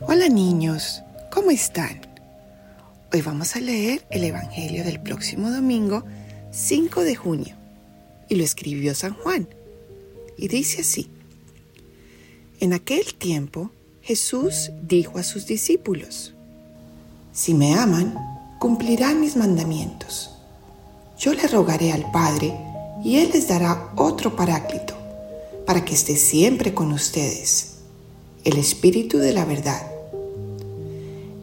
Hola niños, ¿cómo están? Hoy vamos a leer el Evangelio del próximo domingo 5 de junio y lo escribió San Juan. Y dice así, en aquel tiempo Jesús dijo a sus discípulos, Si me aman, cumplirán mis mandamientos. Yo le rogaré al Padre y Él les dará otro paráclito para que esté siempre con ustedes, el Espíritu de la verdad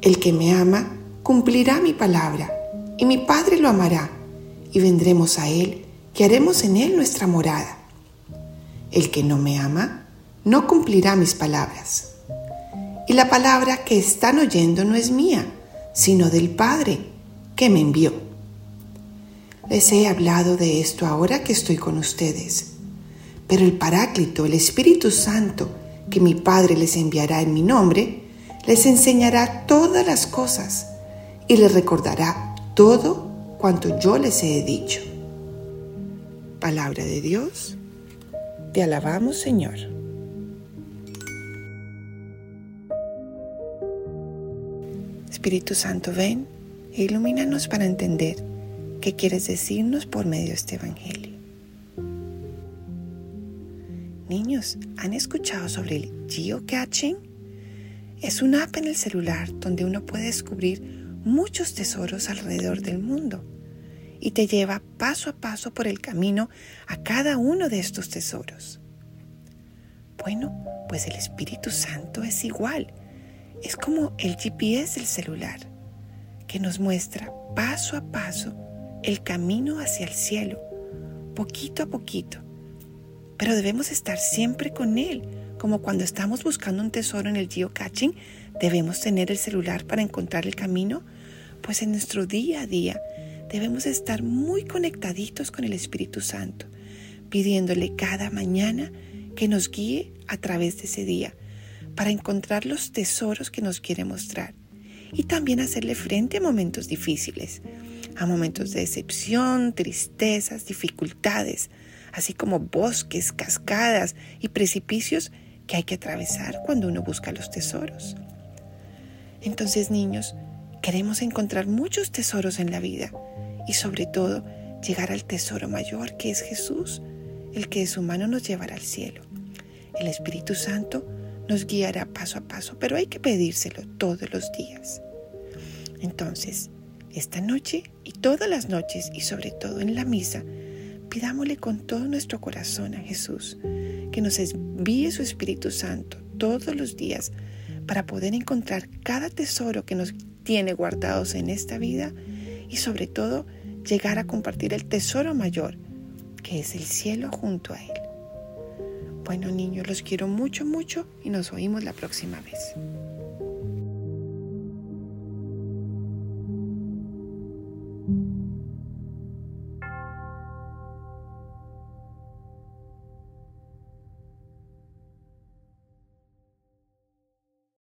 el que me ama cumplirá mi palabra, y mi Padre lo amará, y vendremos a Él, y haremos en Él nuestra morada. El que no me ama no cumplirá mis palabras. Y la palabra que están oyendo no es mía, sino del Padre que me envió. Les he hablado de esto ahora que estoy con ustedes. Pero el Paráclito, el Espíritu Santo, que mi Padre les enviará en mi nombre, les enseñará todas las cosas y les recordará todo cuanto yo les he dicho. Palabra de Dios, te alabamos Señor. Espíritu Santo, ven e ilumínanos para entender qué quieres decirnos por medio de este Evangelio. Niños, ¿han escuchado sobre el geocaching? Es una app en el celular donde uno puede descubrir muchos tesoros alrededor del mundo y te lleva paso a paso por el camino a cada uno de estos tesoros. Bueno, pues el Espíritu Santo es igual. Es como el GPS del celular, que nos muestra paso a paso el camino hacia el cielo, poquito a poquito. Pero debemos estar siempre con Él. Como cuando estamos buscando un tesoro en el geocaching, debemos tener el celular para encontrar el camino, pues en nuestro día a día debemos estar muy conectaditos con el Espíritu Santo, pidiéndole cada mañana que nos guíe a través de ese día para encontrar los tesoros que nos quiere mostrar y también hacerle frente a momentos difíciles, a momentos de decepción, tristezas, dificultades, así como bosques, cascadas y precipicios que hay que atravesar cuando uno busca los tesoros. Entonces, niños, queremos encontrar muchos tesoros en la vida y sobre todo llegar al tesoro mayor que es Jesús, el que de su mano nos llevará al cielo. El Espíritu Santo nos guiará paso a paso, pero hay que pedírselo todos los días. Entonces, esta noche y todas las noches y sobre todo en la misa, pidámosle con todo nuestro corazón a Jesús que nos envíe su Espíritu Santo todos los días para poder encontrar cada tesoro que nos tiene guardados en esta vida y sobre todo llegar a compartir el tesoro mayor, que es el cielo junto a Él. Bueno niños, los quiero mucho, mucho y nos oímos la próxima vez.